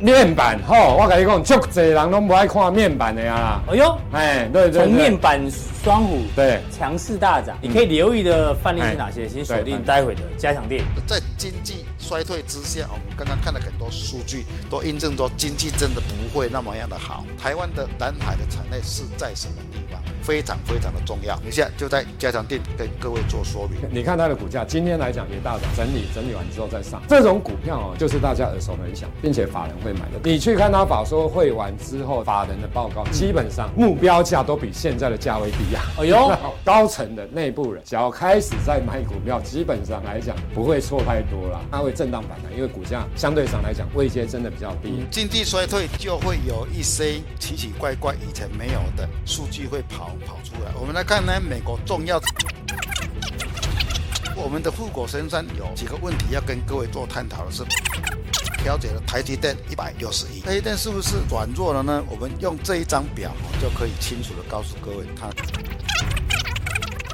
面板吼，我跟你讲，足多人都不爱看面板的啊。哎呦，哎，对对，从面板双虎对强势大涨，你可以留意的范例是哪些？请锁定待会的加强店。在经济衰退之下，我们刚刚看了很多数据，都印证说经济真的不会那么样的好。台湾的南海的产业是在什么地方？非常非常的重要。等一下就在加强店跟各位做说明。你看它的股价，今天来讲也大涨，整理整理完之后再上。这种股票哦，就是大家耳熟能详，并且法人会买的。你去看他法说会完之后，法人的报告，基本上目标价都比现在的价位低啊。哎呦，高层的内部人只要开始在买股票，基本上来讲不会错太多了。它会震荡反弹，因为股价相对上来讲位阶真的比较低。经济衰退就会有一些奇奇怪怪以前没有的数据会跑跑出来。我们来看呢，美国重要。我们的富国深山有几个问题要跟各位做探讨的是。调节了台积电一百六十亿，台积电是不是转弱了呢？我们用这一张表就可以清楚的告诉各位，它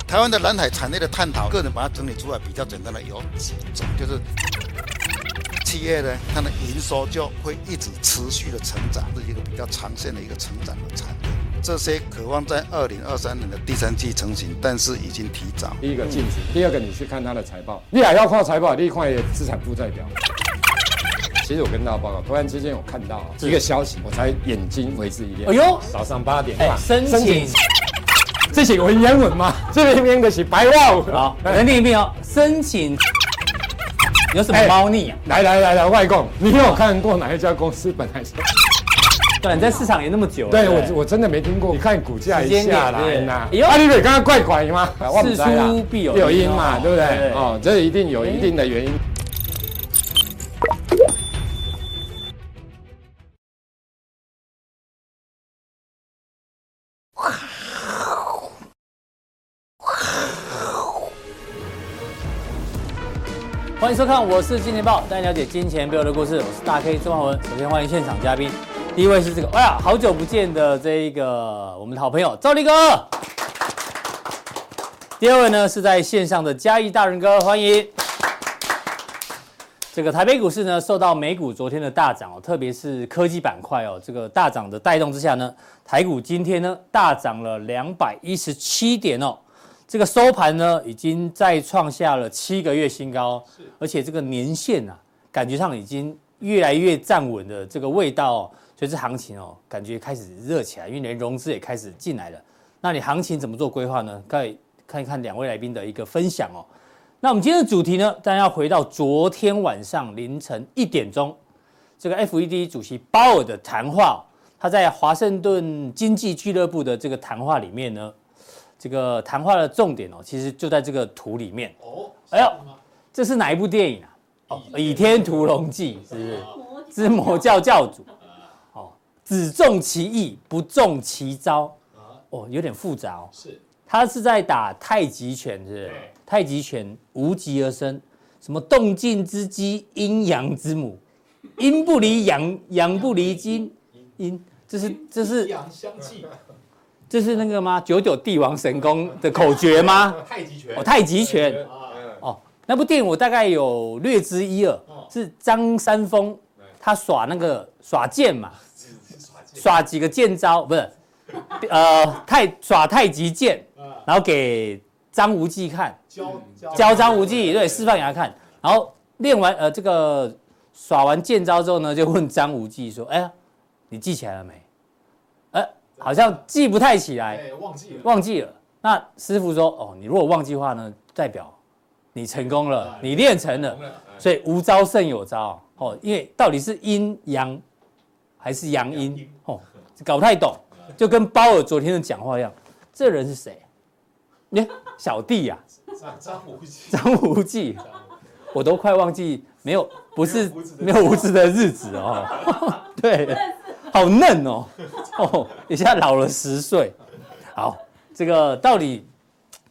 台湾的蓝海产业的探讨，个人把它整理出来比较简单的有几种，就是企业呢，它的营收就会一直持续的成长，是一个比较长线的一个成长的产业。这些渴望在二零二三年的第三季成型，但是已经提早。第一个禁止，第二个你去看它的财报，你还要看财报，你看也资产负债表。其实我跟大家报告，突然之间我看到一个消息，我才眼睛为之一亮。哎呦，早上八点半，申请，这是文言文吗？这边边的是白话文。好，来念一遍哦。申请有什么猫腻啊？来来来来，外公，你有看过哪一家公司本来是？对，你在市场也那么久。对我我真的没听过。你看股价一下来呐，阿里瑞刚刚怪怪吗？事出必有有因嘛，对不对？哦，这一定有一定的原因。欢迎收看，我是金钱豹，带你了解金钱背后的故事。我是大 K 曾焕文。首先欢迎现场嘉宾，第一位是这个，哎呀，好久不见的这一个我们的好朋友赵立哥。第二位呢是在线上的嘉义大仁哥，欢迎。这个台北股市呢受到美股昨天的大涨哦，特别是科技板块哦，这个大涨的带动之下呢，台股今天呢大涨了两百一十七点哦。这个收盘呢，已经再创下了七个月新高，而且这个年线啊，感觉上已经越来越站稳的这个味道哦，所以这行情哦，感觉开始热起来，因为连融资也开始进来了。那你行情怎么做规划呢？可以看一看两位来宾的一个分享哦。那我们今天的主题呢，当然要回到昨天晚上凌晨一点钟，这个 FED 主席鲍尔的谈话，他在华盛顿经济俱乐部的这个谈话里面呢。这个谈话的重点哦，其实就在这个图里面哦。哎呦，这是哪一部电影啊？哦，《倚天屠龙记》是不是？之魔教教主。哦，只重其意，不重其招。哦，有点复杂哦。是。他是在打太极拳，是不是？太极拳无极而生，什么动静之机，阴阳之母，阴不离阳，阳不离阴，阴，这是这是。阴阳相济。这是那个吗？九九帝王神功的口诀吗？太极拳哦，太极拳哦，那部电影我大概有略知一二，是张三丰他耍那个耍剑嘛，耍几个剑招不是，呃太耍太极剑，然后给张无忌看，教教张无忌对示范给他看，然后练完呃这个耍完剑招之后呢，就问张无忌说：“哎呀，你记起来了没？”好像记不太起来，忘记了，忘记了。那师傅说：“哦，你如果忘记的话呢，代表你成功了，你练成了。所以无招胜有招。哦，因为到底是阴阳还是阳阴哦，搞不太懂，就跟包尔昨天的讲话一样。这人是谁？你小弟呀，张无忌，张无忌，我都快忘记没有不是没有胡子的日子哦，对。”好嫩哦，哦，一下老了十岁。好，这个到底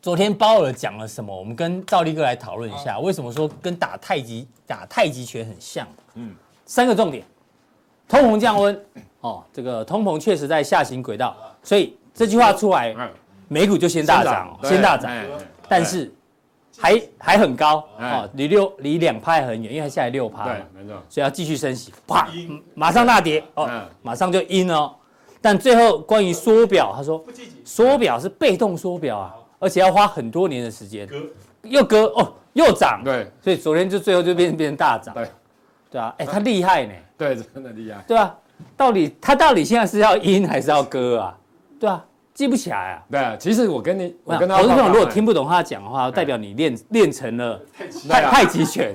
昨天包尔讲了什么？我们跟赵立哥来讨论一下，为什么说跟打太极打太极拳很像？嗯，三个重点：通膨降温，哦，这个通膨确实在下行轨道，所以这句话出来，美股就先大涨，先大涨。但是还还很高哎。哦，离六离两派很远，因为它下来六趴嘛对，，没错。所以要继续升息，啪，马上大跌哦嗯，马上就阴哦。但最后关于缩表，他说缩表是被动缩表啊，而且要花很多年的时间，又割哦又涨，对。所以昨天就最后就变变成大涨，对。对啊，哎，他厉害呢，对，真的厉害。对啊？到底他到底现在是要阴还是要割啊？对啊，记不起来啊。对啊，其实我跟你，我跟他投资朋友如果听不懂他讲的话，代表你练练成了太太极拳，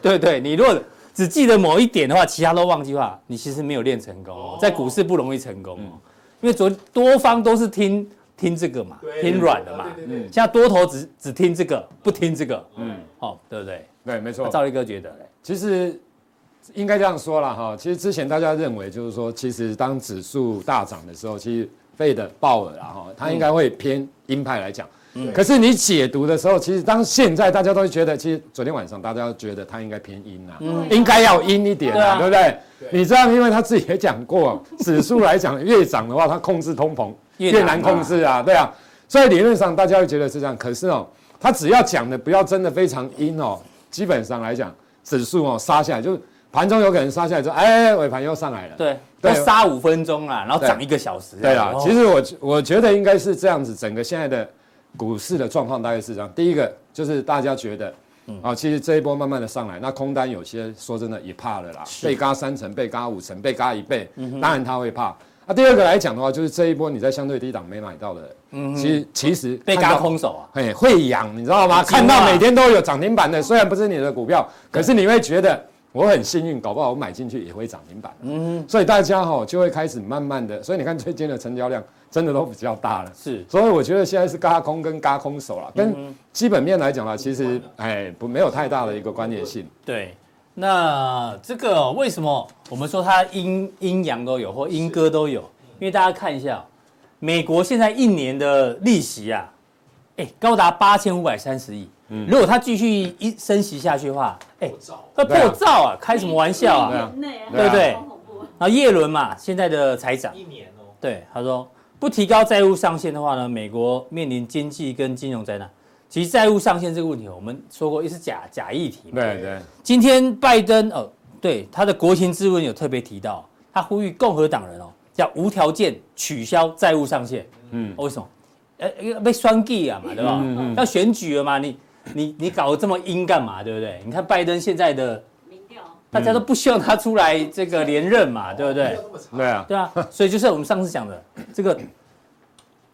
对对，你如果只记得某一点的话，其他都忘记的话，你其实没有练成功哦，在股市不容易成功哦，因为昨多方都是听听这个嘛，听软的嘛，嗯，现在多头只只听这个，不听这个，嗯，好，对不对？对，没错。那赵力哥觉得嘞，其实应该这样说了哈，其实之前大家认为就是说，其实当指数大涨的时候，其实费的鲍尔啦哈，它应该会偏鹰派来讲。可是你解读的时候，其实当现在大家都会觉得，其实昨天晚上大家都觉得它应该偏阴啊，应该要阴一点对啊啊，对不对？你知道，因为他自己也讲过，指数来讲越涨的话，它控制通膨越越难控制啊，对啊。所以理论上大家会觉得是这样，可是哦，他只要讲的不要真的非常阴哦，基本上来讲，指数哦杀下来，就是盘中有可能杀下来之后，哎，尾盘又上来了。对，对。要杀五分钟啦，然后涨一个小时。对啦，哦。其实我我觉得应该是这样子，整个现在的股市的状况大概是这样。第一个就是大家觉得，啊，其实这一波慢慢的上来，那空单有些说真的也怕了啦，被嘎三成，被嘎五成，被嘎一倍，当然他会怕。那第二个来讲的话，就是这一波你在相对低档没买到的，其实其实被看到嘎空手啊，哎，会痒，你知道吗？看到每天都有涨停板的，虽然不是你的股票，可是你会觉得我很幸运，搞不好我买进去也会涨停板。嗯，所以大家哈就会开始慢慢的，所以你看最近的成交量真的都比较大了。是所以我觉得现在是嘎空跟嘎空手了，跟基本面来讲啦，其实哎不没有太大的一个关联性。对，那这个哦为什么我们说它阴阴阳都有，或阴歌都有？因为大家看一下哦，美国现在一年的利息啊，哎，高达八千五百三十亿。如果它继续一升息下去的话，哎，会破兆啊！开什么玩笑啊？对不对然后叶伦嘛，现在的财长，一年哦，对他说，不提高债务上限的话呢，美国面临经济跟金融灾难。其实债务上限这个问题，我们说过也是假假议题。对对，今天拜登哦，对他的国情咨文有特别提到，他呼吁共和党人哦，要无条件取消债务上限。嗯，为什么？呃，因为被双计啊嘛，对吧？要选举了嘛，你你你搞得这么阴干嘛？对不对？你看拜登现在的，民调大家都不希望他出来这个连任嘛，对不对？对啊，对啊，所以就是我们上次讲的这个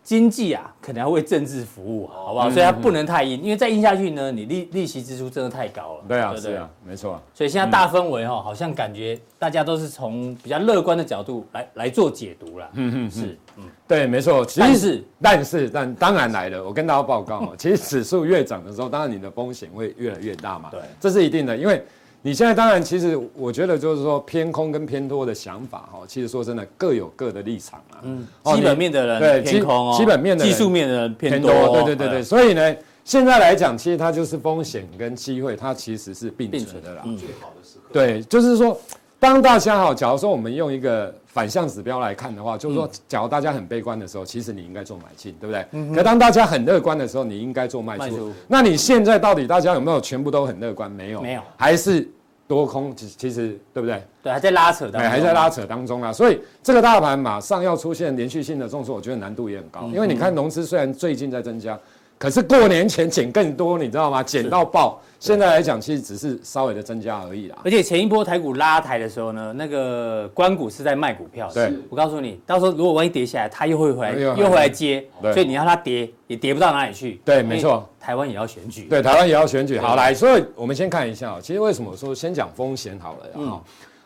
经济啊，可能要为政治服务，好不好？所以它不能太硬，因为再硬下去呢，你利利息支出真的太高了。对啊，不是啊，没错。所以现在大氛围哈，好像感觉大家都是从比较乐观的角度来来做解读了。嗯嗯，是，嗯，对，没错。但是但是但当然来了，我跟大家报告哦，其实指数越涨的时候，当然你的风险会越来越大嘛。对，这是一定的，因为你现在当然其实我觉得就是说偏空跟偏多的想法哈，其实说真的各有各的立场啊。嗯，基本面的人对偏空哦，基基本面的人技术面的人偏偏多对对对对，所以呢，现在来讲，其实它就是风险跟机会，它其实是并存的啦。嗯最好的时刻。对，就是说，当大家好，假如说我们用一个反向指标来看的话，就是说，假如大家很悲观的时候，其实你应该做买进，对不对？可当大家很乐观的时候，你应该做卖出卖出。那你现在到底大家有没有全部都很乐观？没有，没有，还是多空？其其实对不对？对，还在拉扯当中，哎，还在拉扯当中啊，所以这个大盘马上要出现连续性的重挫，我觉得难度也很高。因为你看融资虽然最近在增加，可是过年前减更多，你知道吗？减到爆。现在来讲，其实只是稍微的增加而已啦。而且前一波台股拉抬的时候呢，那个关股是在卖股票。对我告诉你，到时候如果万一跌下来，它又会回来，又又回来接，对所以你让它跌也跌不到哪里去。对没错台湾也要选举。对，台湾也要选举。好，来，所以我们先看一下，其实为什么说先讲风险好了啊？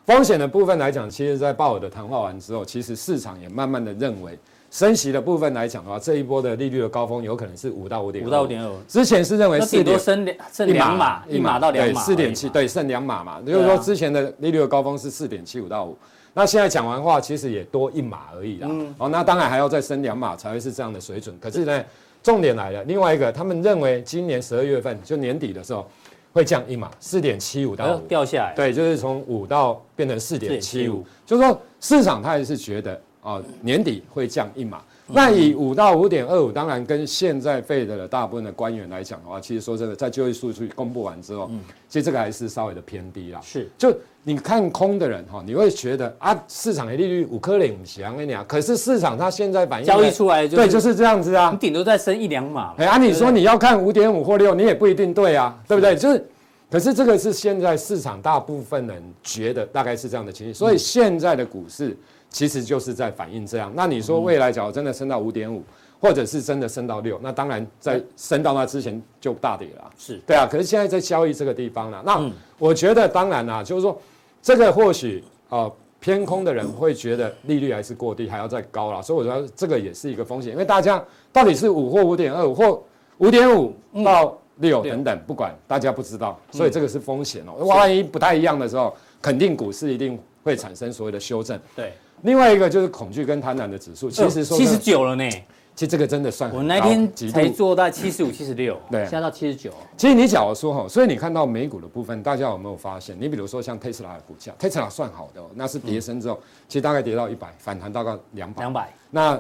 风险的部分来讲，其实在鲍尔的谈话完之后，其实市场也慢慢的认为，升息的部分来讲的话，这一波的利率的高峰有可能是五到五点五到五点二，之前是认为那顶多四点升两剩两码，一码到两码四点七，对，剩两码嘛。啊。就是说之前的利率的高峰是四点七五到五，那现在讲完话，其实也多一码而已啦。嗯。哦，那当然还要再升两码才会是这样的水准。可是呢，重点来了，另外一个，他们认为今年十二月份就年底的时候会降一码，四点七五到掉下来。对，就是从五到变成四点七五，就是说市场他也是觉得哦，年底会降一码。那以五到五点二五，当然跟现在费的大部分的官员来讲的话，其实说真的，在就业数据公布完之后，其实这个还是稍微的偏低啦。是，就你看空的人哈，你会觉得啊，市场的利率五颗零行跟你讲，可是市场它现在反映交易出来，对，就是这样子啊，你顶多再升一两码。哎，啊，你说你要看五点五或六，你也不一定对啊，对不对？就是，可是这个是现在市场大部分人觉得大概是这样的情形，所以现在的股市。其实就是在反映这样。那你说未来假如真的升到五点五，或者是真的升到六，那当然在升到那之前就大跌了。是对啊。可是现在在交易这个地方呢，那我觉得当然啦，就是说这个或许呃偏空的人会觉得利率还是过低，还要再高了。所以我觉得这个也是一个风险，因为大家到底是五或五点二五或五点五到六等等，不管大家不知道，所以这个是风险哦。万一不太一样的时候，肯定股市一定会产生所谓的修正。对。另外一个就是恐惧跟贪婪的指数，其实说七十九了呢。其实这个真的算我那天才做到七十五、七十六，对，现在到七十九。其实你假如说哈，所以你看到美股的部分，大家有没有发现？你比如说像特斯拉的股价，特斯拉算好的，那是跌升之后，其实大概跌到一百，反弹大概两百。两百。那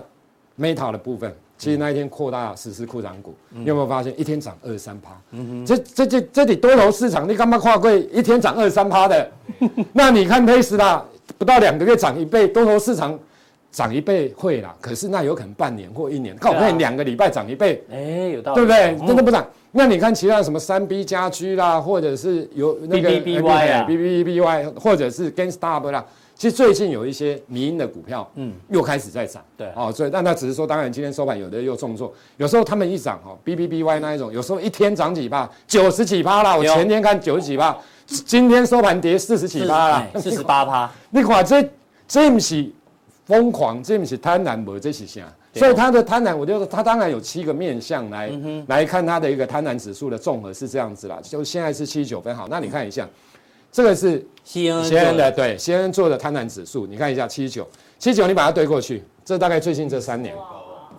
Meta 的部分，其实那一天扩大实施库藏股，你有没有发现一天涨二十三趴？嗯哼，这这这这里多头市场，你干嘛跨柜一天涨二十三趴的？那你看特斯拉。不到两个月涨一倍，多头市场涨一倍会啦，可是那有可能半年或一年，靠，可以两个礼拜涨一倍，哎，有道理，对不对？真的不涨。那你看其他什么三 B 家居啦，或者是有那个 BBBY 啊，BBBY，或者是 GameStop 啦，其实最近有一些迷因的股票，嗯，又开始在涨，对，哦，所以但它只是说，当然今天收盘有的又重挫，有时候他们一涨哦，BBBY 那一种，有时候一天涨几趴，九十几趴啦，我前天看九十几趴。今天收盘跌四十几趴啦，四十八趴。你看这这不是疯狂，这不是贪婪，不这是啥？所以它的贪婪，我就说它当然有七个面向来来看它的一个贪婪指数的综合是这样子啦。就现在是七十九分，好，那你看一下，这个是 CNN 的，对，CNN 做的贪婪指数，你看一下七十九，七十九你把它对过去，这大概最近这三年，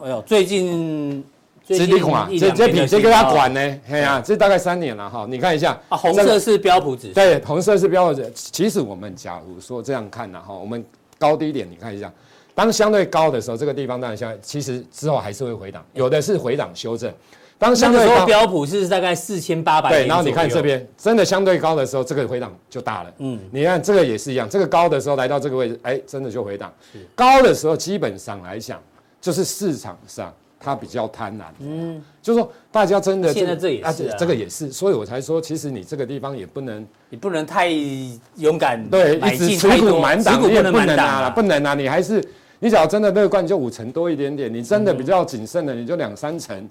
哎呦，最近。这这款，这这比这个要管呢，嘿呀，这大概三年了哈，你看一下啊，红色是标普指数，对，红色是标普指。其实我们假如说这样看呢哈，我们高低点你看一下，当相对高的时候，这个地方当然相对，其实之后还是会回档，有的是回档修正。当相对高，标普是大概四千八百。对，然后你看这边真的相对高的时候，这个回档就大了。嗯，你看这个也是一样，这个高的时候来到这个位置，哎，真的就回档。高的时候基本上来讲，就是市场上。他比较贪婪，嗯，就是说大家真的现在这也是，这个也是，所以我才说，其实你这个地方也不能，你不能太勇敢，对，一直持股满档，你也不能啊，不能啊，你还是，你只要真的乐观，你就五成多一点点，你真的比较谨慎的，你就两三成，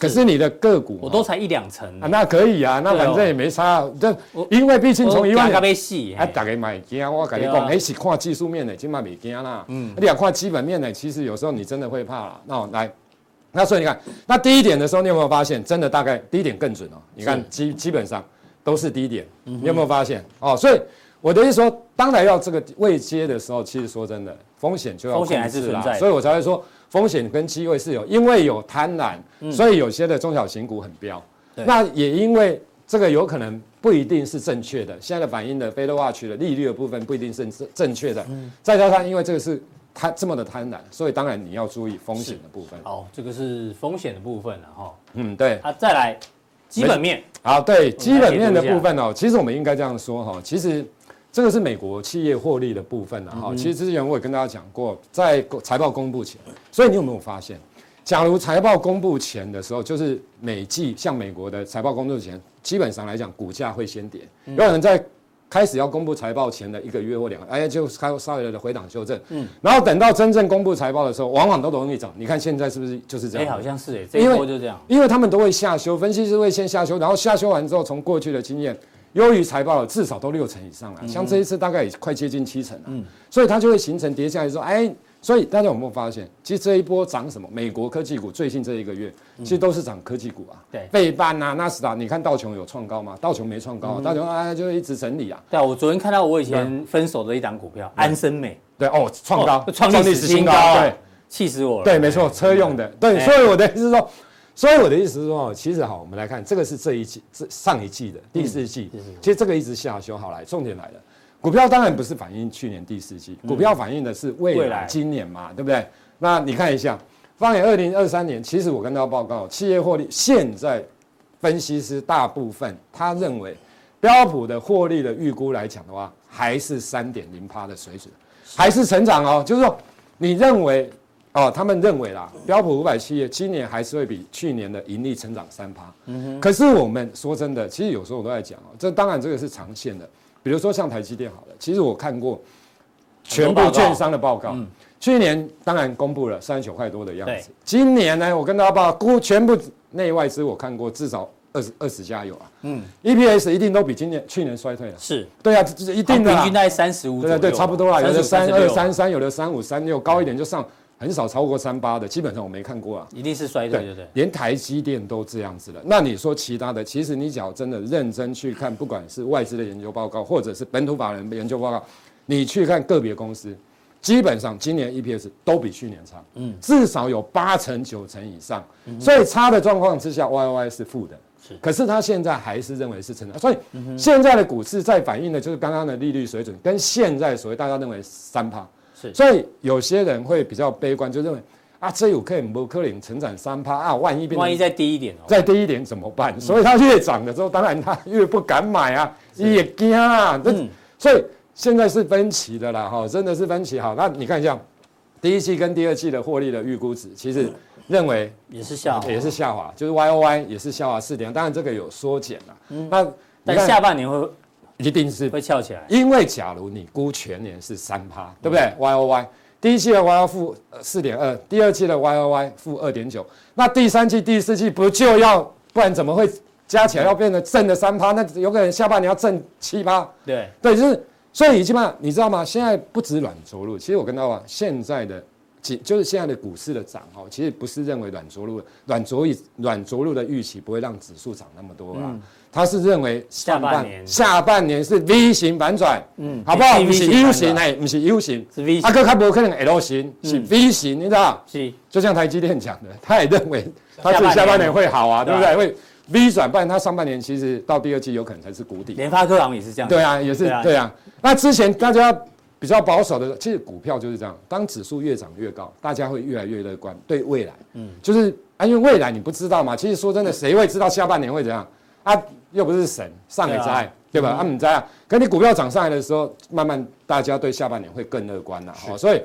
可是你的个股，我都才一两成。啊，那可以啊，那反正也没差，这因为毕竟从一万，啊，大家买惊，我跟你讲，哎，是看技术面的，起码没惊啦，嗯，你要看基本面的，其实有时候你真的会怕了，那我来。那所以你看，那低点的时候，你有没有发现，真的大概低点更准哦？你看基基本上都是低点，你有没有发现？哦，所以我的意思说，当来到这个位阶的时候，其实说真的，风险就要控制啦，风险还是存在，所以我才会说，风险跟机会是有，因为有贪婪，所以有些的中小型股很飙。那也因为这个有可能不一定是正确的，现在的反映的 Fed Watch 的利率的部分不一定是正正确的，再加上因为这个是。它这么的贪婪，所以当然你要注意风险的部分。好，这个是风险的部分了哈。嗯，对。啊，再来基本面。好，对基本面的部分哦，其实我们应该这样说哈，其实这个是美国企业获利的部分了哈。其实之前我也跟大家讲过，在财报公布前，所以你有没有发现，假如财报公布前的时候，就是每季像美国的财报公布前，基本上来讲股价会先跌，有可能在。开始要公布财报前的一个月或两个，哎，就开稍微的回档修正，嗯，然后等到真正公布财报的时候，往往都容易涨。你看现在是不是就是这样？哎，好像是哎，这一波就这样。因为他们都会下修，分析师会先下修，然后下修完之后，从过去的经验，优于财报的至少都六成以上了，像这一次大概也快接近七成了，嗯，所以它就会形成跌下来说，哎。所以大家有没有发现，其实这一波涨什么？美国科技股最近这一个月，其实都是涨科技股啊。对，费半啊，纳斯达，你看道琼有创高吗？道琼没创高，道琼啊就一直整理啊。对啊，我昨天看到我以前分手的一档股票安森美，对哦，创高，创历史新高，对，气死我了。对，没错，车用的。对，所以我的意思是说，所以我的意思是说，其实哈，我们来看这个是这一季、这上一季的第四季，其实这个一直下修。好来，重点来了。股票当然不是反映去年第四季，股票反映的是未来今年嘛，对不对？那你看一下，放眼二零二三年，其实我跟大家报告，企业获利现在分析师大部分他认为标普的获利的预估来讲的话，还是三点零趴的水准，还是成长哦。就是说，你认为哦，他们认为啦，标普五百企业今年还是会比去年的盈利成长三趴。嗯哼。可是我们说真的，其实有时候我都在讲哦，这当然这个是长线的。比如说像台积电好了，其实我看过全部券商的报告，嗯、去年当然公布了三十九块多的样子，对。今年呢，我跟大家报估，全部内外资我看过至少二十二十家有啊，嗯，EPS 一定都比今年去年衰退了，是，对啊，这是一定的，平均在三十五，对对，差不多啊，有的三二三三，有的三五三六，高一点就上。很少超过三八的，基本上我没看过啊，一定是衰退，对对对，连台积电都这样子了。那你说其他的，其实你只要真的认真去看，不管是外资的研究报告，或者是本土法人的研究报告，你去看个别公司，基本上今年 EPS 都比去年差，嗯，至少有八成九成以上。所以差的状况之下，YOY 是负的，是。可是他现在还是认为是成长，所以现在的股市在反映的就是刚刚的利率水准，跟现在所谓大家认为三趴。是所以有些人会比较悲观，就认为啊，这有可能不可能成长三趴啊，万一变万一再低一点，再低一点怎么办？所以它越涨的时候，当然它越不敢买啊，也惊啊。嗯，所以现在是分歧的啦，哈，真的是分歧。好，那你看一下第一季跟第二季的获利的预估值，其实认为也是下滑，也是下滑，就是 Y O Y 也是下滑四点，当然这个有缩减了。嗯，那但下半年会。一定是会翘起来，因为假如你估全年是三趴，对不对？Y O Y 第一季的 Y O 负四点二，第二季的 Y O Y 负二点九，那第三季、第四季不就要？不然怎么会加起来要变成正的三趴？那有可能下半年要正七趴。对对，就是所以基本上你知道吗？现在不止软着陆，其实我跟大家讲，现在的就是现在的股市的涨哦，其实不是认为软着陆，软着陆软着陆的预期不会让指数涨那么多啊。嗯他是认为下半年下半年是 V 型反转，嗯，好不好？不是 U 型，哎，不是 U 型，是 V 型。阿哥他不可能 L 型，是 V 型，你知道？是，就像台积电讲的，他也认为他自己下半年会好啊，对不对？会 V 转，不然他上半年其实到第二季有可能才是谷底。联发科好像也是这样。对啊，也是对啊。那之前大家比较保守的，其实股票就是这样，当指数越涨越高，大家会越来越乐观，对未来，嗯，就是啊，因为未来你不知道嘛。其实说真的，谁会知道下半年会怎样？啊，又不是神，上也在，对吧？啊，你在啊，可你股票涨上来的时候，慢慢大家对下半年会更乐观了。哦，所以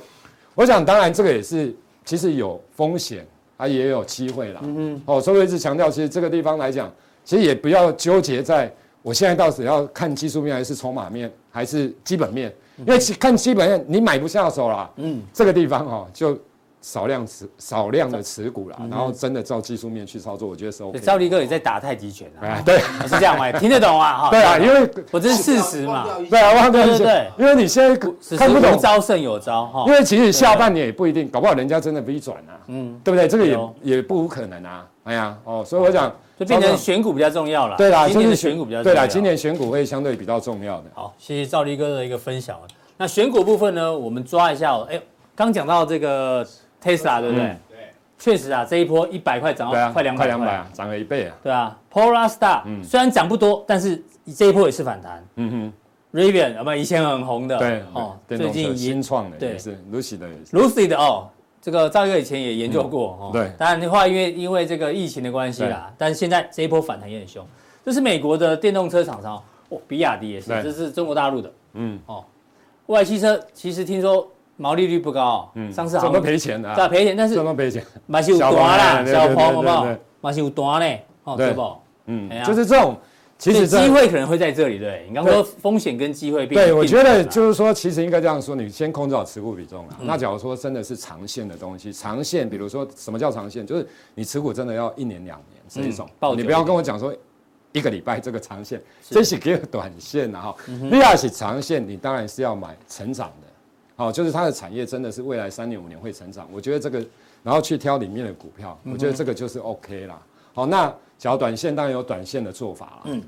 我想，当然这个也是，其实有风险啊，也有机会啦。嗯嗯。哦，所以我一直强调，其实这个地方来讲，其实也不要纠结在，我现在到底要看技术面还是筹码面还是基本面，因为看基本面你买不下手啦。嗯。这个地方哈就。少量持少量的持股啦，然后真的照技术面去操作，我觉得是 OK。赵力哥也在打太极拳啊，对，是这样吗？听得懂啊？哈，对啊，因为我这是事实嘛。对啊，对对对，因为你现在看不懂，招胜有招哈。因为其实下半年也不一定，搞不好人家真的 V 转啊，嗯，对不对？这个也也不无可能啊。哎呀，哦，所以我讲，就变成选股比较重要了。对啦，今年选股比较重要。对啦，今年选股会相对比较重要的。好，谢谢赵力哥的一个分享。那选股部分呢，我们抓一下哦。哎，刚讲到这个。Tesla 对不对？对，确实啊，这一波一百块涨到快两百，快两百啊，涨了一倍啊。对啊，Polar Star 虽然涨不多，但是这一波也是反弹。嗯哼，Rivian 啊，不，以前很红的，对哦，最近新创的也是，Lucid 的也是，Lucid 的哦，这个赵哥以前也研究过哦。对，当然的话，因为因为这个疫情的关系啦，但是现在这一波反弹也很凶。这是美国的电动车厂商哦，比亚迪也是，这是中国大陆的。嗯哦，蔚来汽车其实听说。毛利率不高，嗯，上次好像赔钱的，对，赔钱，但是怎么赔钱？马修短啦，小鹏好不好？马修短嘞，哦，对不？嗯，就是这种，其实机会可能会在这里，对。你刚刚说风险跟机会，对，我觉得就是说，其实应该这样说，你先控制好持股比重啊。那假如说真的是长线的东西，长线，比如说什么叫长线？就是你持股真的要一年两年这一种，你不要跟我讲说一个礼拜这个长线，这是给短线的哈。第二是长线，你当然是要买成长的。好，就是它的产业真的是未来三年五年会成长，我觉得这个，然后去挑里面的股票，我觉得这个就是 OK 啦。好，那只要短线当然有短线的做法啦。嗯，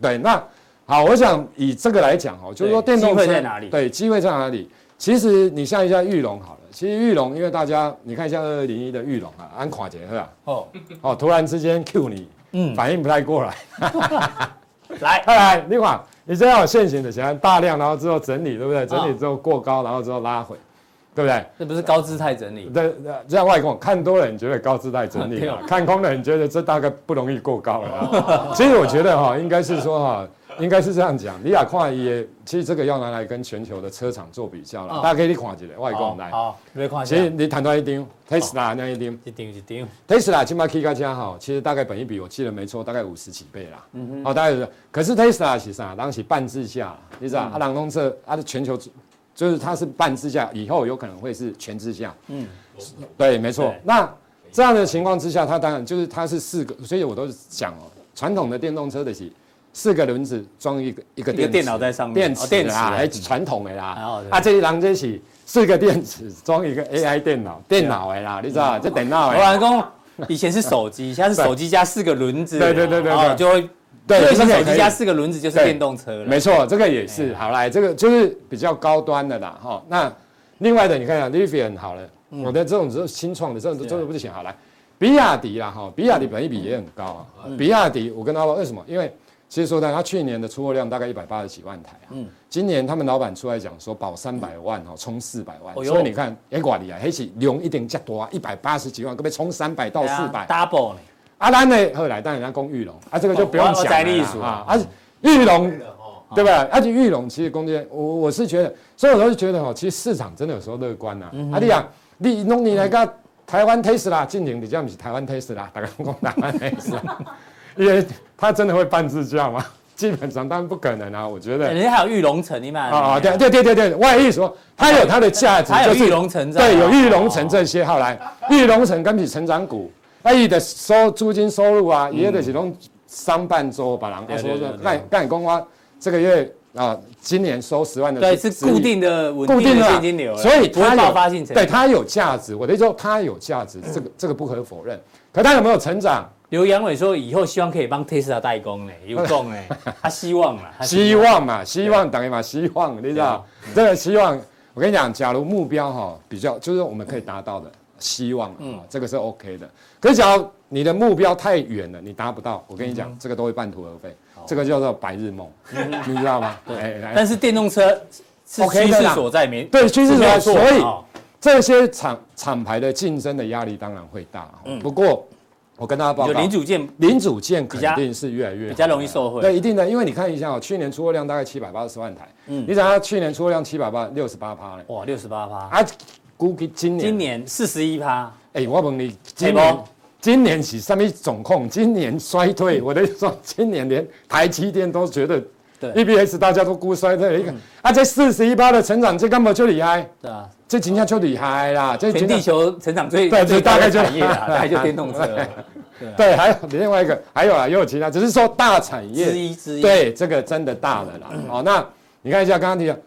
对，那好，我想以这个来讲哦，就是说电动车在哪里？对，机会在哪里？其实你像一下玉龙好了，其实玉龙因为大家你看一下二二零一的玉龙啊，安垮杰是吧？哦哦，突然之间 Q 你，嗯，反应不太过来。来，来，另外。你这样有现行的，想要大量，然后之后整理，对不对？整理之后过高，然后之后拉回。对不对？这不是高姿态整理。对，这样外公看多了，你觉得高姿态整理；看空了，你觉得这大概不容易过高了。其实我觉得哈，应该是说哈，应该是这样讲。你俩看也，其实这个要拿来跟全球的车厂做比较了。大家可以你看一下，外公来。好，你看。其实你谈到一张，Tesla 那一张，一张一张。Tesla 起码起个价哈，其实大概本一比我记得没错，大概五十几倍啦。嗯哼。哦，大概是。可是 Tesla 是啥？当时半自驾，你知道？阿，朗东车，它的全球。就是它是半自驾，以后有可能会是全自驾。嗯，对，没错。那这样的情况之下，它当然就是它是四个，所以我都是讲哦，传统的电动车的是四个轮子装一个一个电脑在上面，电池啊，还传统的啦。嗯、啊，这一档这是四个电池装一个 AI 电脑，电脑的啦，你知道这电脑。我老公以前是手机，现在是手机加四个轮子。对对对对对，就会。对，手机加四个轮子就是电动车了。没错，这个也是。好来，这个就是比较高端的啦，哈。那另外的，你看一下，Rivian 好了，我的这种是新创的，这种这种不行。好来，比亚迪啦，哈，比亚迪本益比也很高啊。比亚迪，我跟他说为什么？因为其实说的，他去年的出货量大概一百八十几万台啊。嗯。今年他们老板出来讲说保三百万哦，冲四百万。所以你看，哎，管理啊，黑起量一定加多啊，一百八十几万，可不可以冲三百到四百？Double。阿兰呢？后来当然要攻玉龙啊，这个就不用讲了啊。啊，玉龙，对吧？而且玉龙其实攻击我，我是觉得，所以我都是觉得哦，其实市场真的有时候乐观呐。啊，你讲你弄你那个台湾 taste 啦进行比较，不是台湾特斯拉，大家讲台湾特斯拉，因为它真的会半自驾吗？基本上当然不可能啊，我觉得。人家还有玉龙城，你买啊？对对对对对，我的意思说它有它的价值，就是玉龙城对，有玉龙城这些，后来玉龙城跟比成长股。那，伊的收租金收入啊，也得是拢上半周把人家说说，干干公啊，这个月啊，今年收十万的，对，是固定的稳定的现金流，所以它爆发性，对它有价值。我的意思说，它有价值，这个这个不可否认。可它有没有成长？刘扬伟说，以后希望可以帮特斯拉代工呢，有工呢，他希望嘛，希望。嘛，希望等于嘛，希望，你知道，这个希望，我跟你讲，假如目标哈比较，就是我们可以达到的。希望，嗯，这个是 OK 的。可是，假如你的目标太远了，你达不到，我跟你讲，这个都会半途而废。这个叫做白日梦，你知道吗？对。但是电动车是趋势所在，没对趋势所在，所以这些厂厂牌的竞争的压力当然会大。不过我跟大家报告，零组件零组件肯定是越来越比较容易受惠。对，一定的，因为你看一下哦，去年出货量大概七百八十万台，嗯，你想它去年出货量七百八六十八趴嘞哇，六十八趴啊。估计今年今年四十一趴，哎，我问你，今年今年是什么总控？今年衰退，我的意思说，今年连台积电都觉得，对，EPS 大家都估衰退。你看，啊，这四十一趴的成长，这根本就厉害，对啊，这今年就厉害啦，这全地球成长最对，这大概就产业啦，大概就电动车，对，还有另外一个，还有啊，也有其他，只是说大产业之一之一，对，这个真的大了啦。哦，那你看一下刚刚提的。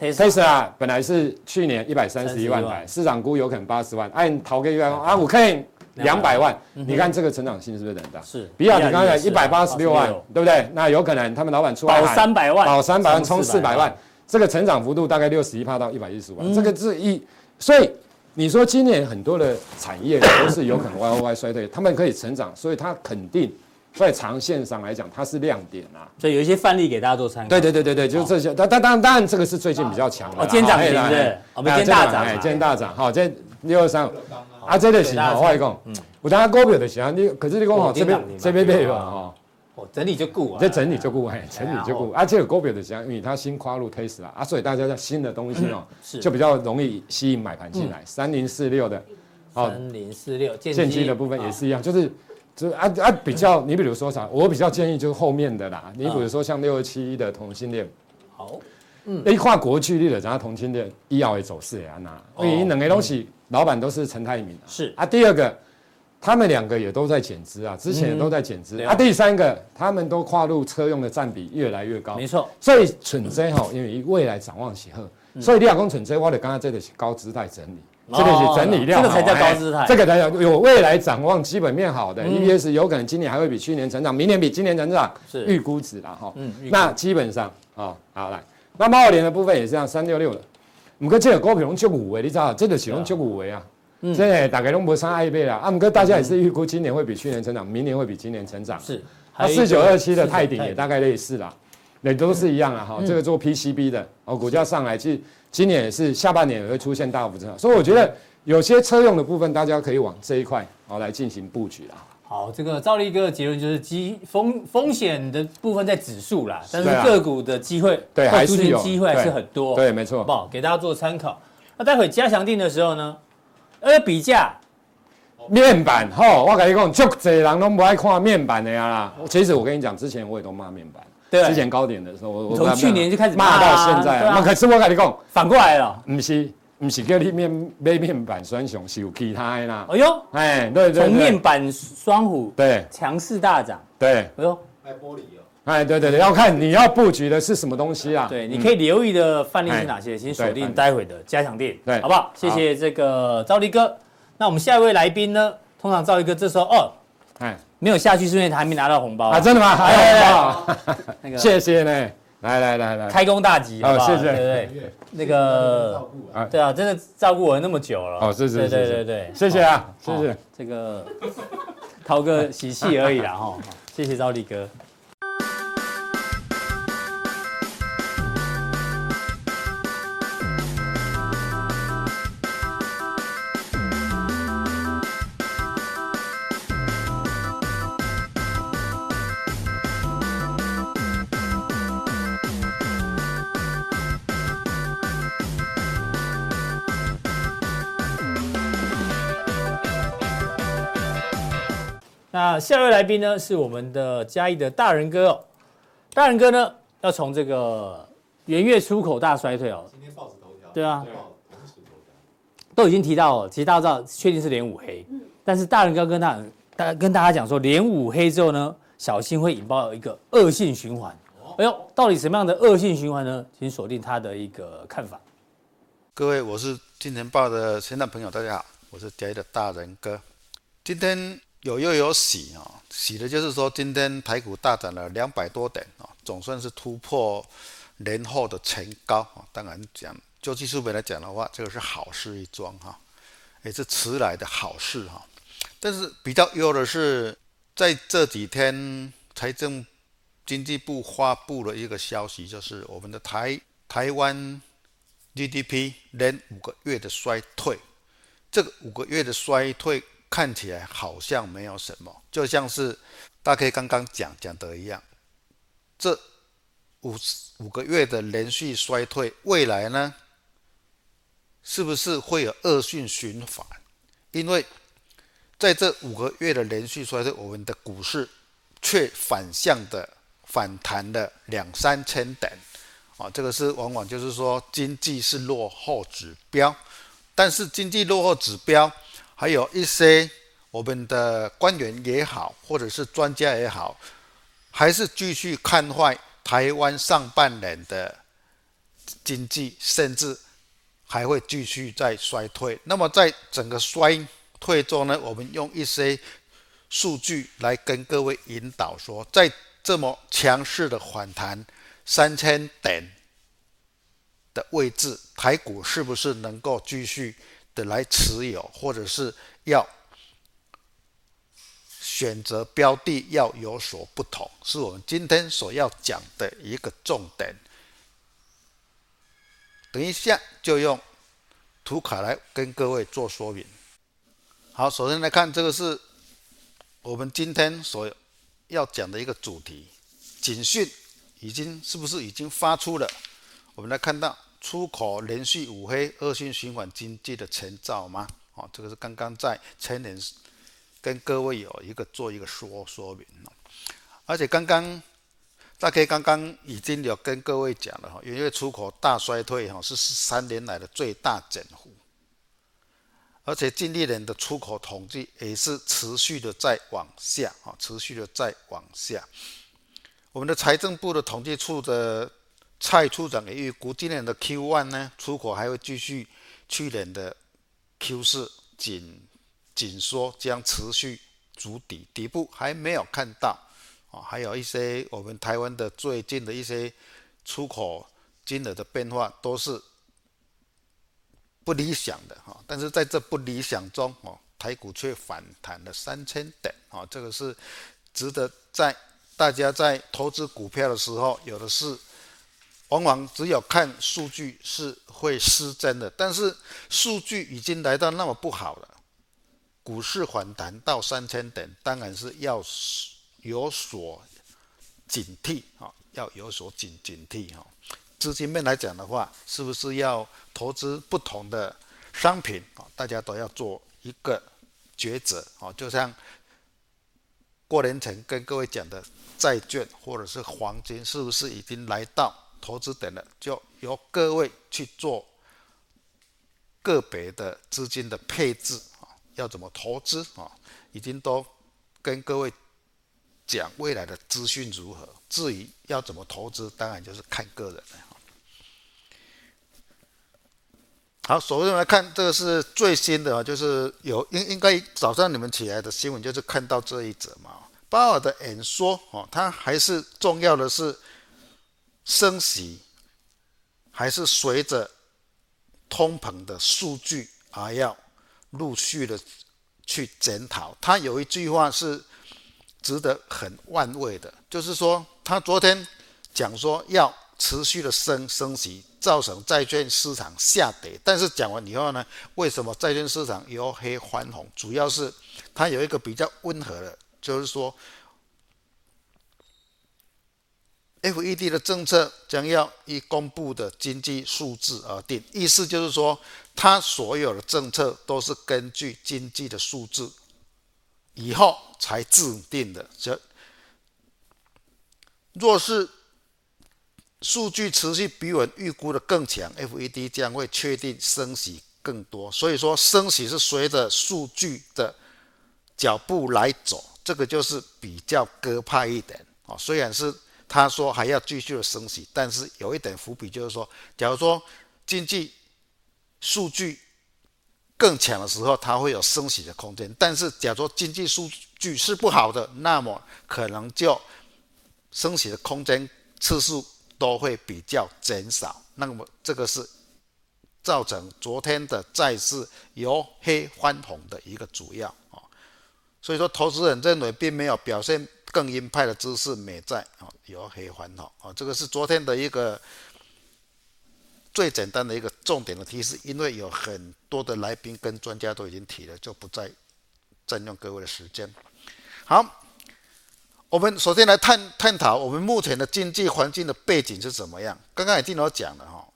Tesla 本来是去年一百三十一万台，市场估有可能八十万，按逃个一万啊，我可以两百万。你看这个成长性是不是很大？是。比亚迪刚才一百八十六万，对不对？那有可能他们老板出来保三百万，保三百万冲四百万，这个成长幅度大概六十一趴到一百一十万，这个是一。所以你说今年很多的产业都是有可能 Y O Y 衰退，他们可以成长，所以它肯定。在长线上来讲，它是亮点啊，所以有一些范例给大家做参考。对对对对对，就是这些。但但当然当然，这个是最近比较强的。哦，今天涨停的，我们今天大涨，今天大涨。好，今天六二三，啊，这个行，我话一讲，嗯，我等下股票的行，你可是你讲好这边这边没有哈，哦，整理就顾啊，这整理就顾，哎，整理就顾。啊，这个股票的行，因为它新跨入 Tesla 啊，所以大家在新的东西哦，就比较容易吸引买盘进来。三零四六的，三零四六，建基。的部分也是一样，就是。就啊啊比较，你比如说啥，我比较建议就是后面的啦。你比如说像六二七一的同性恋，好，嗯，一跨国巨力的，然后同性恋医药的走势也那，因为两个东西老板都是陈泰铭，是啊。第二个，他们两个也都在减资啊，之前也都在减资啊。第三个，他们都跨入车用的占比越来越高，没错。所以纯粹哈，因为未来展望喜贺，所以你讲纯粹，我得刚刚这个是高姿态整理。这个是整理量，这个才叫高姿态。这个才叫有未来展望，基本面好的 EPS 有可能今年还会比去年成长，明年比今年成长，是预估值了哈。嗯，那基本上啊，好来，那茂联的部分也是这样，三六六的，五个这个高品龙就五维，你知道这个启动就五维啊，这大概都没啥爱背了啊。五个大家也是预估今年会比去年成长，明年会比今年成长。是，啊，四九二七的泰鼎也大概类似啦。也都是一样啊。哈、嗯，这个做 PCB 的哦，股价上来，其实今年也是下半年也会出现大幅增长，所以我觉得有些车用的部分，大家可以往这一块哦来进行布局啊。好，这个赵立哥的结论就是机风风险的部分在指数啦，但是个股的机会，对，还是有。机会还是很多，对，没错，好不好？给大家做参考。那待会加强定的时候呢，呃，比价面板，吼，我跟你讲，足侪人都不爱看面板的呀啦。其实我跟你讲，之前我也都骂面板，对，之前高点的时候，我从去年就开始骂到现在，那可是我跟你讲，反过来了，不是。不是叫你面买面板双雄，是有其他的啦。哎呦，哎，对对，从面板双虎对强势大涨，对，哎呦，卖玻璃哦，哎，对对对，要看你要布局的是什么东西啊？对，你可以留意的范例是哪些？请锁定待会的加强店，对，好不好？谢谢这个赵力哥。那我们下一位来宾呢？通常赵力哥这时候哦，哎，没有下去是因为他还没拿到红包啊？真的吗？还有红包，那个谢谢呢。来来来来，开工大吉，好不好？谢谢，对对，那个，对啊，真的照顾我那么久了，哦，谢谢，对对对对，谢谢啊，谢谢，这个涛哥喜气而已啦，哈，谢谢赵力哥。那下一位来宾呢，是我们的嘉义的大仁哥哦。大仁哥呢，要从这个元月出口大衰退哦。今天报纸头条。对啊。都已经提到了，其实大家知道，确定是连五黑。嗯。但是大仁哥跟大大跟大家讲说，连五黑之后呢，小心会引爆一个恶性循环。哦。哎呦，到底什么样的恶性循环呢？请锁定他的一个看法。各位，我是金钱豹的新浪朋友，大家好，我是嘉义的大仁哥。今天。有又有喜啊，喜的就是说今天台股大涨了两百多点啊，总算是突破年后的前高啊。当然讲就技术面来讲的话，这个是好事一桩哈，也是迟来的好事哈。但是比较忧的是，在这几天财政经济部发布了一个消息，就是我们的台台湾 GDP 连五个月的衰退，这个五个月的衰退。看起来好像没有什么，就像是大 K 刚刚讲讲的一样，这五五个月的连续衰退，未来呢，是不是会有恶性循环？因为在这五个月的连续衰退，我们的股市却反向的反弹了两三千点啊，这个是往往就是说经济是落后指标，但是经济落后指标。还有一些我们的官员也好，或者是专家也好，还是继续看坏台湾上半年的经济，甚至还会继续在衰退。那么在整个衰退中呢，我们用一些数据来跟各位引导说，在这么强势的反弹三千点的位置，台股是不是能够继续？来持有，或者是要选择标的要有所不同，是我们今天所要讲的一个重点。等一下就用图卡来跟各位做说明。好，首先来看这个是我们今天所要讲的一个主题，警讯已经是不是已经发出了？我们来看到。出口连续五黑，恶性循环经济的前兆吗？哦，这个是刚刚在前年跟各位有一个做一个说说明，而且刚刚大概刚刚已经有跟各位讲了哈，因为出口大衰退哈是十三年来的最大减幅，而且近一年的出口统计也是持续的在往下啊，持续的在往下。我们的财政部的统计处的。蔡处长也预估今年的 Q1 呢，出口还会继续去年的 Q4 紧紧缩，将持续筑底，底部还没有看到啊。还有一些我们台湾的最近的一些出口金额的变化都是不理想的哈。但是在这不理想中哦，台股却反弹了三千点啊，这个是值得在大家在投资股票的时候，有的是往往只有看数据是会失真的，但是数据已经来到那么不好了，股市反弹到三千点，当然是要有所警惕啊，要有所警警惕哈。资金面来讲的话，是不是要投资不同的商品啊？大家都要做一个抉择啊，就像。过年前跟各位讲的债券或者是黄金，是不是已经来到投资点的？就由各位去做个别的资金的配置啊，要怎么投资啊？已经都跟各位讲未来的资讯如何。至于要怎么投资，当然就是看个人了。好，首先来看这个是最新的，就是有应应该早上你们起来的新闻，就是看到这一则嘛。鲍尔的演说哦，他还是重要的是升息，还是随着通膨的数据而要陆续的去检讨。他有一句话是值得很万味的，就是说他昨天讲说要持续的升升息。造成债券市场下跌，但是讲完以后呢，为什么债券市场由黑翻红？主要是它有一个比较温和的，就是说，FED 的政策将要以公布的经济数字而定，意思就是说，它所有的政策都是根据经济的数字以后才制定的。这若是数据持续比我预估的更强，FED 将会确定升息更多。所以说，升息是随着数据的脚步来走，这个就是比较鸽派一点啊。虽然是他说还要继续的升息，但是有一点伏笔，就是说，假如说经济数据更强的时候，它会有升息的空间；但是假如说经济数据是不好的，那么可能就升息的空间次数。都会比较减少，那么这个是造成昨天的债市由黑翻红的一个主要啊，所以说投资人认为并没有表现更鹰派的姿势，美债啊由黑翻红啊，这个是昨天的一个最简单的一个重点的提示，因为有很多的来宾跟专家都已经提了，就不再占用各位的时间。好。我们首先来探探讨我们目前的经济环境的背景是怎么样。刚刚已经有讲了哈，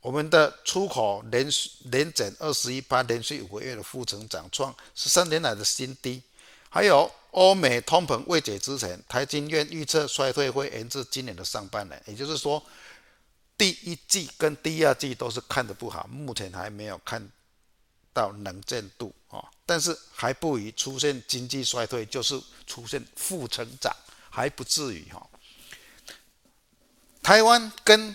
我们的出口连续连整二十一趴，连续五个月的负成长，创十三年来的新低。还有欧美通膨未解之前，台经院预测衰退会延至今年的上半年，也就是说，第一季跟第二季都是看的不好，目前还没有看到能见度啊。但是还不宜出现经济衰退，就是出现负成长，还不至于哈。台湾跟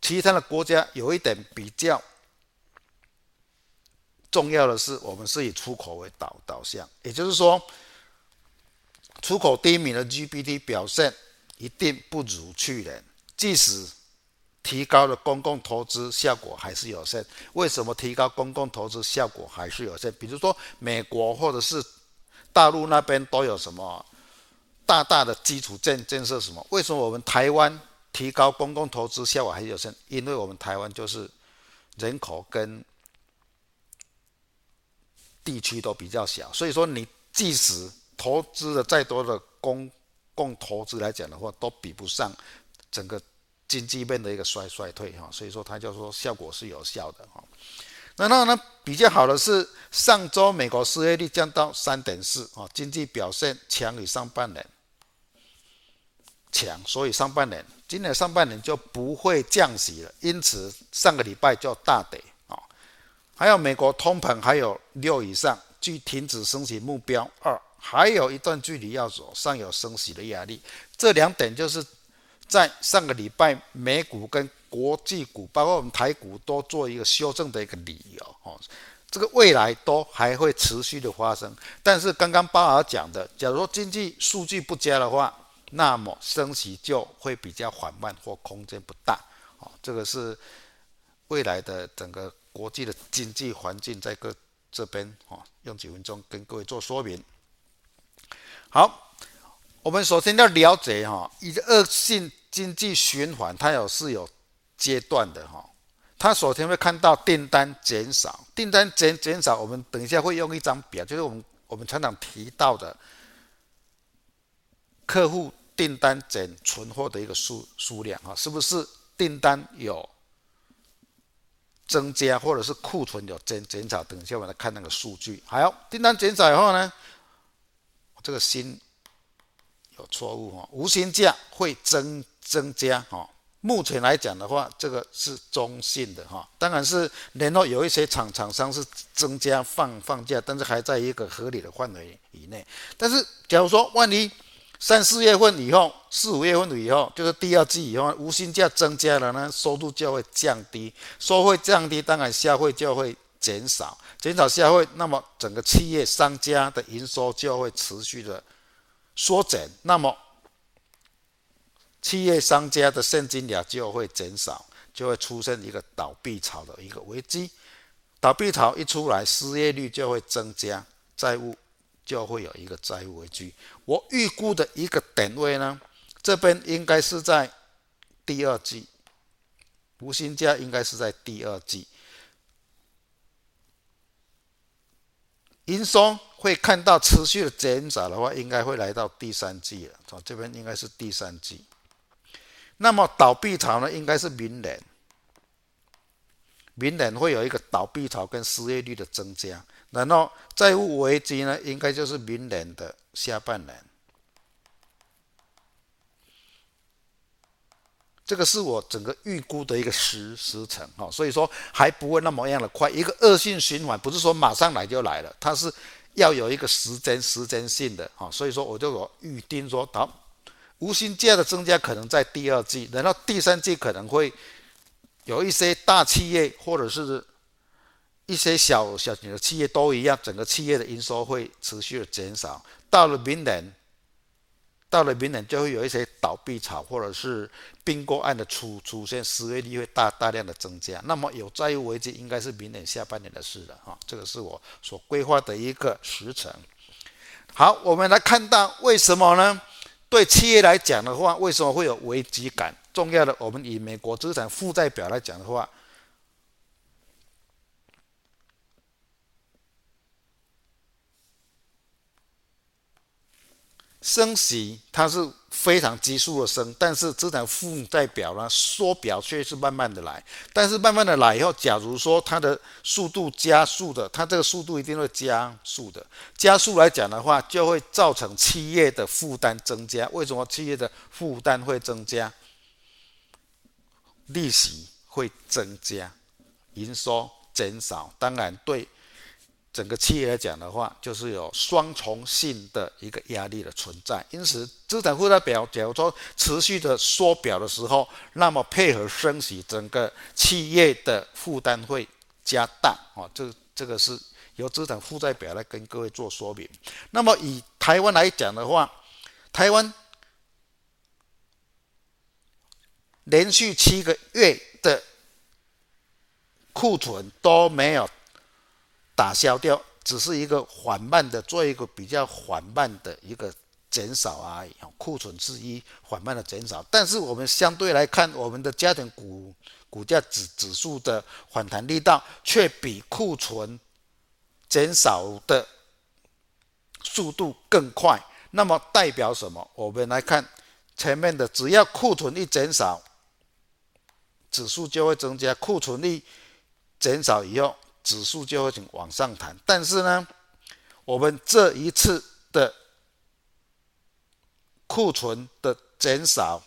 其他的国家有一点比较重要的是，我们是以出口为导导向，也就是说，出口低迷的 GPT 表现一定不如去年，即使。提高了公共投资效果还是有限。为什么提高公共投资效果还是有限？比如说美国或者是大陆那边都有什么大大的基础建建设什么？为什么我们台湾提高公共投资效果还是有限？因为我们台湾就是人口跟地区都比较小，所以说你即使投资的再多的公共投资来讲的话，都比不上整个。经济面的一个衰衰退哈，所以说它就说效果是有效的哈。然后呢，比较好的是上周美国失业率降到三点四啊，经济表现强于上半年强，所以上半年今年上半年就不会降息了，因此上个礼拜就大跌。还有美国通膨还有六以上，距停止升息目标二还有一段距离要走，尚有升息的压力，这两点就是。在上个礼拜，美股跟国际股，包括我们台股，都做一个修正的一个理由哦。这个未来都还会持续的发生。但是刚刚鲍尔讲的，假如说经济数据不佳的话，那么升息就会比较缓慢或空间不大哦。这个是未来的整个国际的经济环境，在各这边哦，用几分钟跟各位做说明。好。我们首先要了解哈，一个恶性经济循环，它有是有阶段的哈。它首先会看到订单减少，订单减减少，我们等一下会用一张表，就是我们我们常常提到的客户订单减存货的一个数数量哈，是不是订单有增加，或者是库存有减减少？等一下我来看那个数据。好，订单减少以后呢，这个新。有错误哈，无薪假会增增加哈。目前来讲的话，这个是中性的哈。当然是联络有一些厂厂商是增加放放假，但是还在一个合理的范围以内。但是假如说万一三四月份以后、四五月份以后，就是第二季以后，无薪假增加了呢，收入就会降低，收入降低，当然消费就会减少，减少消费，那么整个企业商家的营收就会持续的。缩减，那么企业商家的现金流就会减少，就会出现一个倒闭潮的一个危机。倒闭潮一出来，失业率就会增加，债务就会有一个债务危机。我预估的一个点位呢，这边应该是在第二季，无薪假应该是在第二季。营收会看到持续的减少的话，应该会来到第三季了。从这边应该是第三季。那么倒闭潮呢，应该是明年，明年会有一个倒闭潮跟失业率的增加。然后债务危机呢，应该就是明年的下半年。这个是我整个预估的一个时时程哈，所以说还不会那么样的快。一个恶性循环不是说马上来就来了，它是要有一个时间时间性的哈。所以说我就有预定说，好，无薪假的增加可能在第二季，然后第三季可能会有一些大企业或者是一些小小型的企业都一样，整个企业的营收会持续的减少。到了明年。到了明年就会有一些倒闭潮，或者是并购案的出出现，失业率会大大量的增加。那么有债务危机，应该是明年下半年的事了哈。这个是我所规划的一个时程。好，我们来看到为什么呢？对企业来讲的话，为什么会有危机感？重要的，我们以美国资产负债表来讲的话。升息它是非常急速的升，但是资产负债表呢缩表却是慢慢的来，但是慢慢的来以后，假如说它的速度加速的，它这个速度一定会加速的，加速来讲的话，就会造成企业的负担增加。为什么企业的负担会增加？利息会增加，营收减少，当然对。整个企业来讲的话，就是有双重性的一个压力的存在，因此资产负债表假如说持续的缩表的时候，那么配合升息，整个企业的负担会加大啊。这这个是由资产负债表来跟各位做说明。那么以台湾来讲的话，台湾连续七个月的库存都没有。打消掉，只是一个缓慢的，做一个比较缓慢的一个减少而已。库存之一缓慢的减少，但是我们相对来看，我们的家庭股股价指指数的反弹力道却比库存减少的速度更快。那么代表什么？我们来看前面的，只要库存一减少，指数就会增加。库存一减少以后。指数就会往上弹，但是呢，我们这一次的库存的减少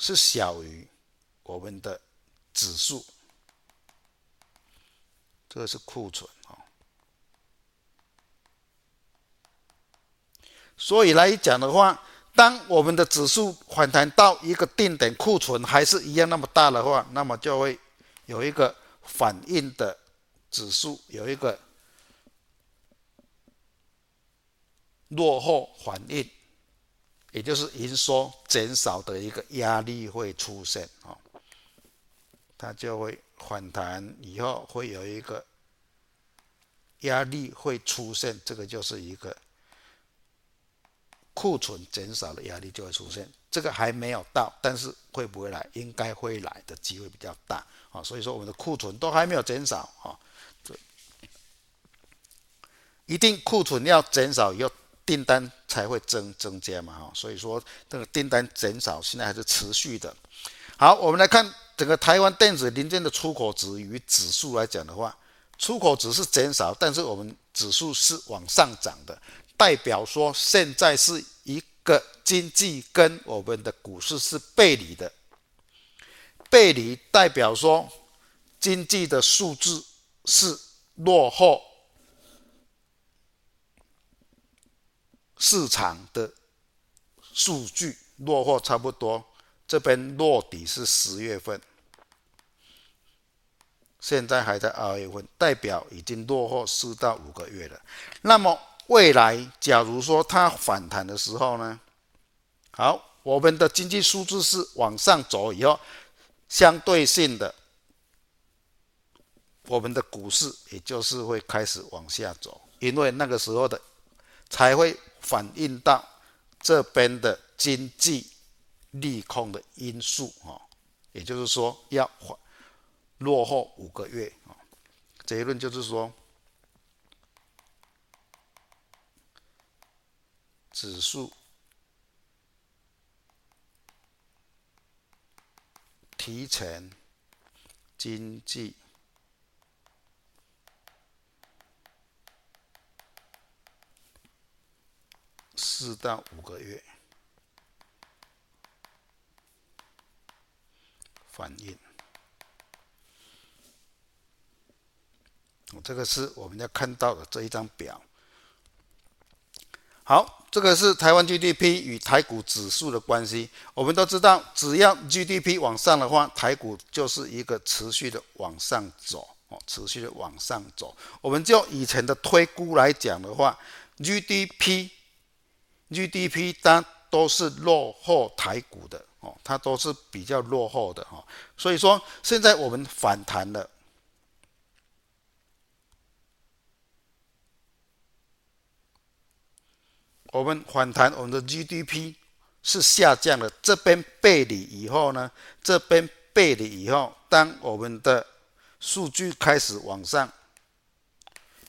是小于我们的指数，这个是库存啊，所以来讲的话。当我们的指数反弹到一个定点，库存还是一样那么大的话，那么就会有一个反应的指数，有一个落后反应，也就是营收减少的一个压力会出现啊，它就会反弹以后会有一个压力会出现，这个就是一个库存减少的压力就会出现。这个还没有到，但是会不会来？应该会来的机会比较大啊。所以说我们的库存都还没有减少啊，这一定库存要减少以后，订单才会增增加嘛哈。所以说这个订单减少现在还是持续的。好，我们来看。整个台湾电子零件的出口值与指数来讲的话，出口值是减少，但是我们指数是往上涨的，代表说现在是一个经济跟我们的股市是背离的，背离代表说经济的数字是落后市场的数据，落后差不多。这边落底是十月份，现在还在二月份，代表已经落后四到五个月了。那么未来，假如说它反弹的时候呢？好，我们的经济数字是往上走以后，相对性的，我们的股市也就是会开始往下走，因为那个时候的才会反映到这边的经济。利空的因素啊，也就是说要落后五个月啊。结论就是说，指数提前经济四到五个月。反应，这个是我们要看到的这一张表。好，这个是台湾 GDP 与台股指数的关系。我们都知道，只要 GDP 往上的话，台股就是一个持续的往上走，哦，持续的往上走。我们就以前的推估来讲的话，GDP，GDP 它都是落后台股的。哦，它都是比较落后的哈，所以说现在我们反弹了，我们反弹，我们的 GDP 是下降的，这边背离以后呢，这边背离以后，当我们的数据开始往上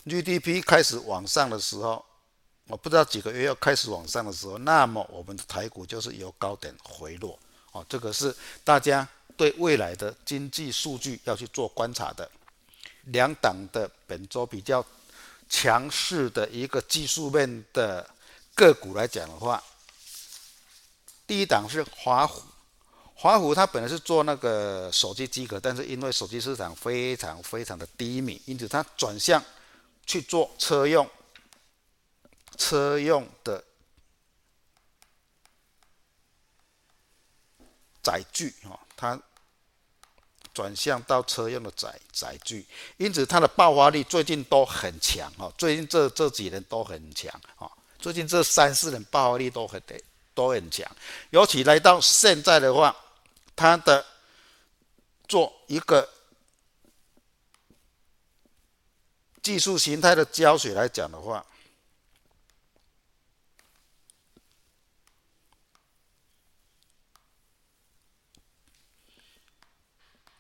，GDP 开始往上的时候。我不知道几个月要开始往上的时候，那么我们的台股就是由高点回落，哦，这个是大家对未来的经济数据要去做观察的。两档的本周比较强势的一个技术面的个股来讲的话，第一档是华虎，华虎它本来是做那个手机机壳，但是因为手机市场非常非常的低迷，因此它转向去做车用。车用的载具哦，它转向到车用的载载具，因此它的爆发力最近都很强哦。最近这这几年都很强哦，最近这三四年爆发力都很都很强。尤其来到现在的话，它的做一个技术形态的教学来讲的话。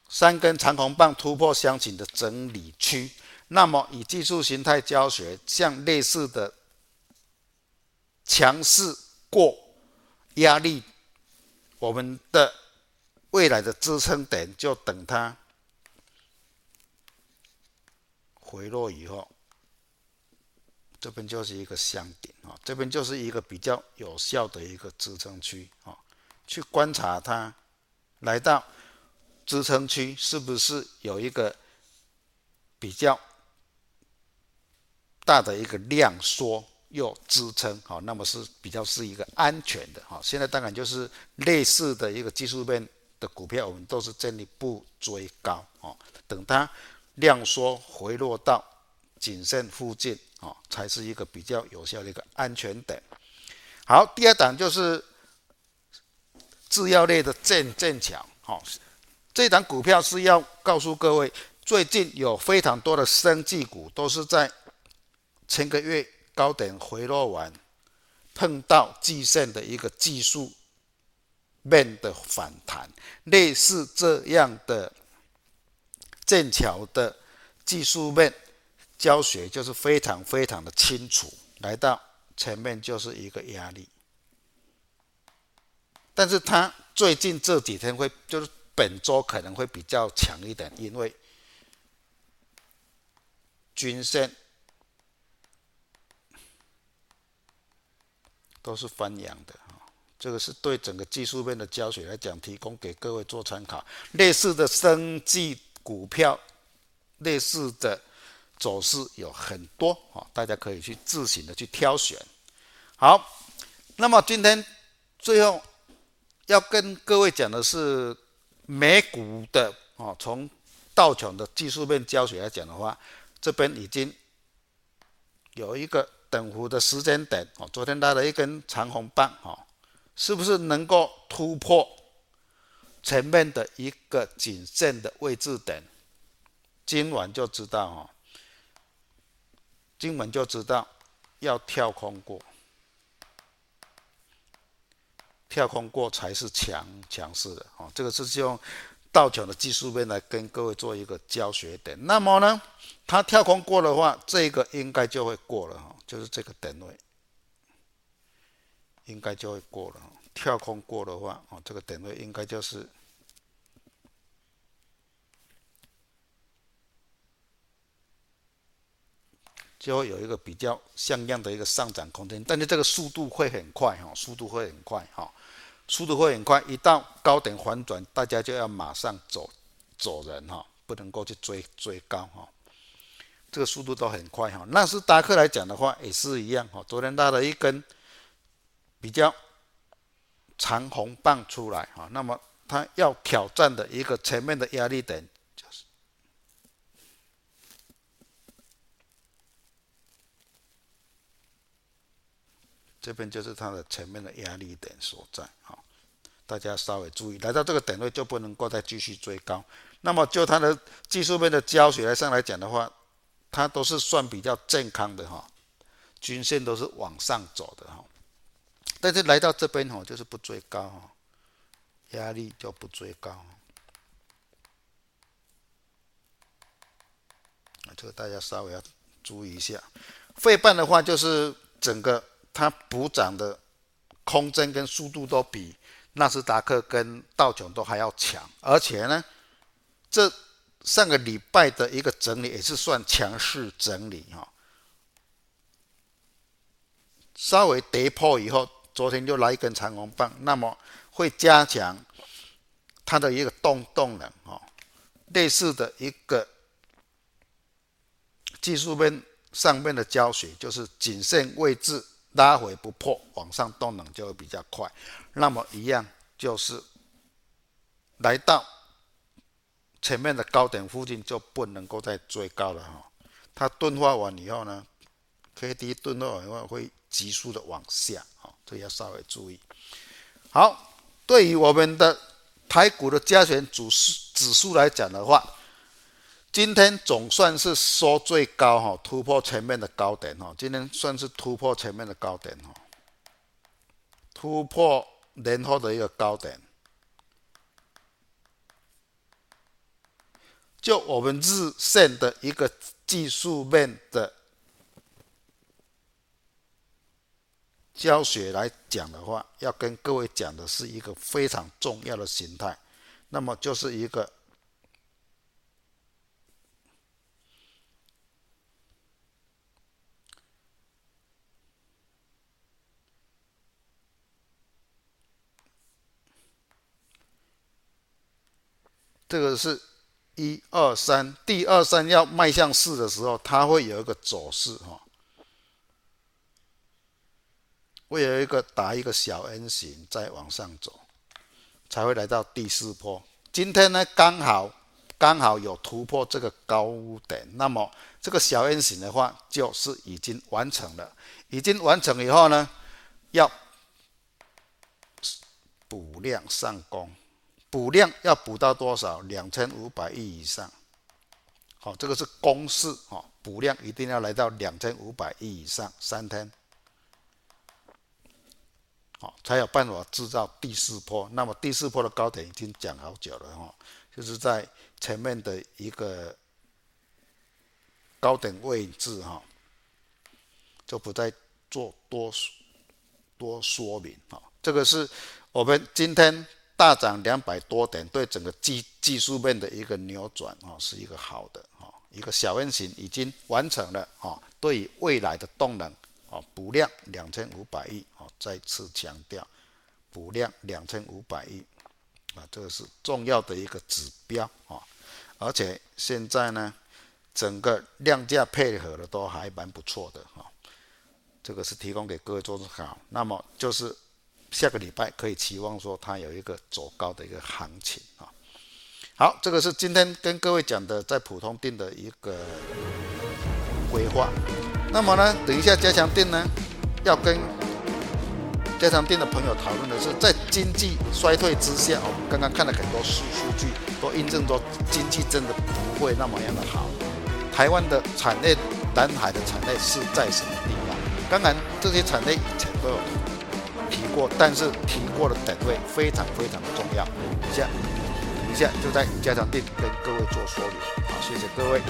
三根长红棒突破箱型的整理区，那么以技术形态教学，像类似的强势过压力，我们的未来的支撑点就等它回落以后，这边就是一个箱顶啊，这边就是一个比较有效的一个支撑区啊，去观察它来到。支撑区是不是有一个比较大的一个量缩又支撑？好，那么是比较是一个安全的。好，现在当然就是类似的一个技术面的股票，我们都是建议不追高。哦，等它量缩回落到颈线附近，哦，才是一个比较有效的一个安全点。好，第二档就是制药类的剑剑桥。好。这档股票是要告诉各位，最近有非常多的生技股都是在前个月高点回落完，碰到季线的一个技术面的反弹，类似这样的剑桥的技术面教学就是非常非常的清楚，来到前面就是一个压力，但是它最近这几天会就是。本周可能会比较强一点，因为均线都是翻阳的啊。这个是对整个技术面的教学来讲，提供给各位做参考。类似的生技股票，类似的走势有很多啊，大家可以去自行的去挑选。好，那么今天最后要跟各位讲的是。美股的啊，从道琼的技术面教学来讲的话，这边已经有一个等幅的时间点哦。昨天拉了一根长红棒哦，是不是能够突破前面的一个颈线的位置点？今晚就知道哦，今晚就知道要跳空过。跳空过才是强强势的哦，这个是用道琼的技术面来跟各位做一个教学点。那么呢，它跳空过的话，这个应该就会过了哈，就是这个点位，应该就会过了。跳空过的话，哦，这个点位应该就是就会有一个比较像样的一个上涨空间，但是这个速度会很快哈，速度会很快哈。速度会很快，一到高点反转，大家就要马上走走人哈，不能够去追追高哈。这个速度都很快哈。纳斯达克来讲的话也是一样哈，昨天拉了一根比较长红棒出来哈，那么它要挑战的一个前面的压力点就是这边，就是它的前面的压力点所在哈。大家稍微注意，来到这个点位就不能够再继续追高。那么就它的技术面的教学上来讲的话，它都是算比较健康的哈，均线都是往上走的哈。但是来到这边哈，就是不追高哈，压力就不追高。啊，这个大家稍微要注意一下。费半的话，就是整个它补涨的空间跟速度都比。纳斯达克跟道琼都还要强，而且呢，这上个礼拜的一个整理也是算强势整理哈。稍微跌破以后，昨天就来一根长红棒，那么会加强它的一个动动能哈。类似的一个技术面上面的教学，就是颈线位置拉回不破，往上动能就会比较快。那么一样就是来到前面的高点附近就不能够再追高了哈。它钝化完以后呢，K D 钝化完以后会急速的往下，哦，这要稍微注意。好，对于我们的台股的加权指数指数来讲的话，今天总算是收最高哈，突破前面的高点哈。今天算是突破前面的高点哈。突破年后的一个高点，就我们日线的一个技术面的教学来讲的话，要跟各位讲的是一个非常重要的形态，那么就是一个。这个是一二三，第二三要迈向四的时候，它会有一个走势哈，会有一个打一个小 N 型再往上走，才会来到第四波。今天呢，刚好刚好有突破这个高点，那么这个小 N 型的话，就是已经完成了。已经完成以后呢，要补量上攻。补量要补到多少？两千五百亿以上。好，这个是公式。哈，补量一定要来到两千五百亿以上，三天。好，才有办法制造第四波。那么第四波的高点已经讲好久了。哈，就是在前面的一个高点位置。哈，就不再做多多说明。哈，这个是我们今天。大涨两百多点，对整个技技术面的一个扭转啊，是一个好的啊，一个小 N 型已经完成了啊。对于未来的动能啊，补量两千五百亿啊，再次强调，补量两千五百亿啊，这个是重要的一个指标啊。而且现在呢，整个量价配合的都还蛮不错的哈。这个是提供给各位做参考。那么就是。下个礼拜可以期望说它有一个走高的一个行情啊。好，这个是今天跟各位讲的在普通錠的一个规划。那么呢，等一下加强錠呢，要跟加强錠的朋友讨论的是，在经济衰退之下，我们刚刚看了很多数数据，都印证说经济真的不会那么样的好。台湾的产业，南海的产业是在什么地方？当然，这些产业以前都有。提过，但是提过的等位非常非常的重要。等一下，等一下就在家长店跟各位做说明。好，谢谢各位。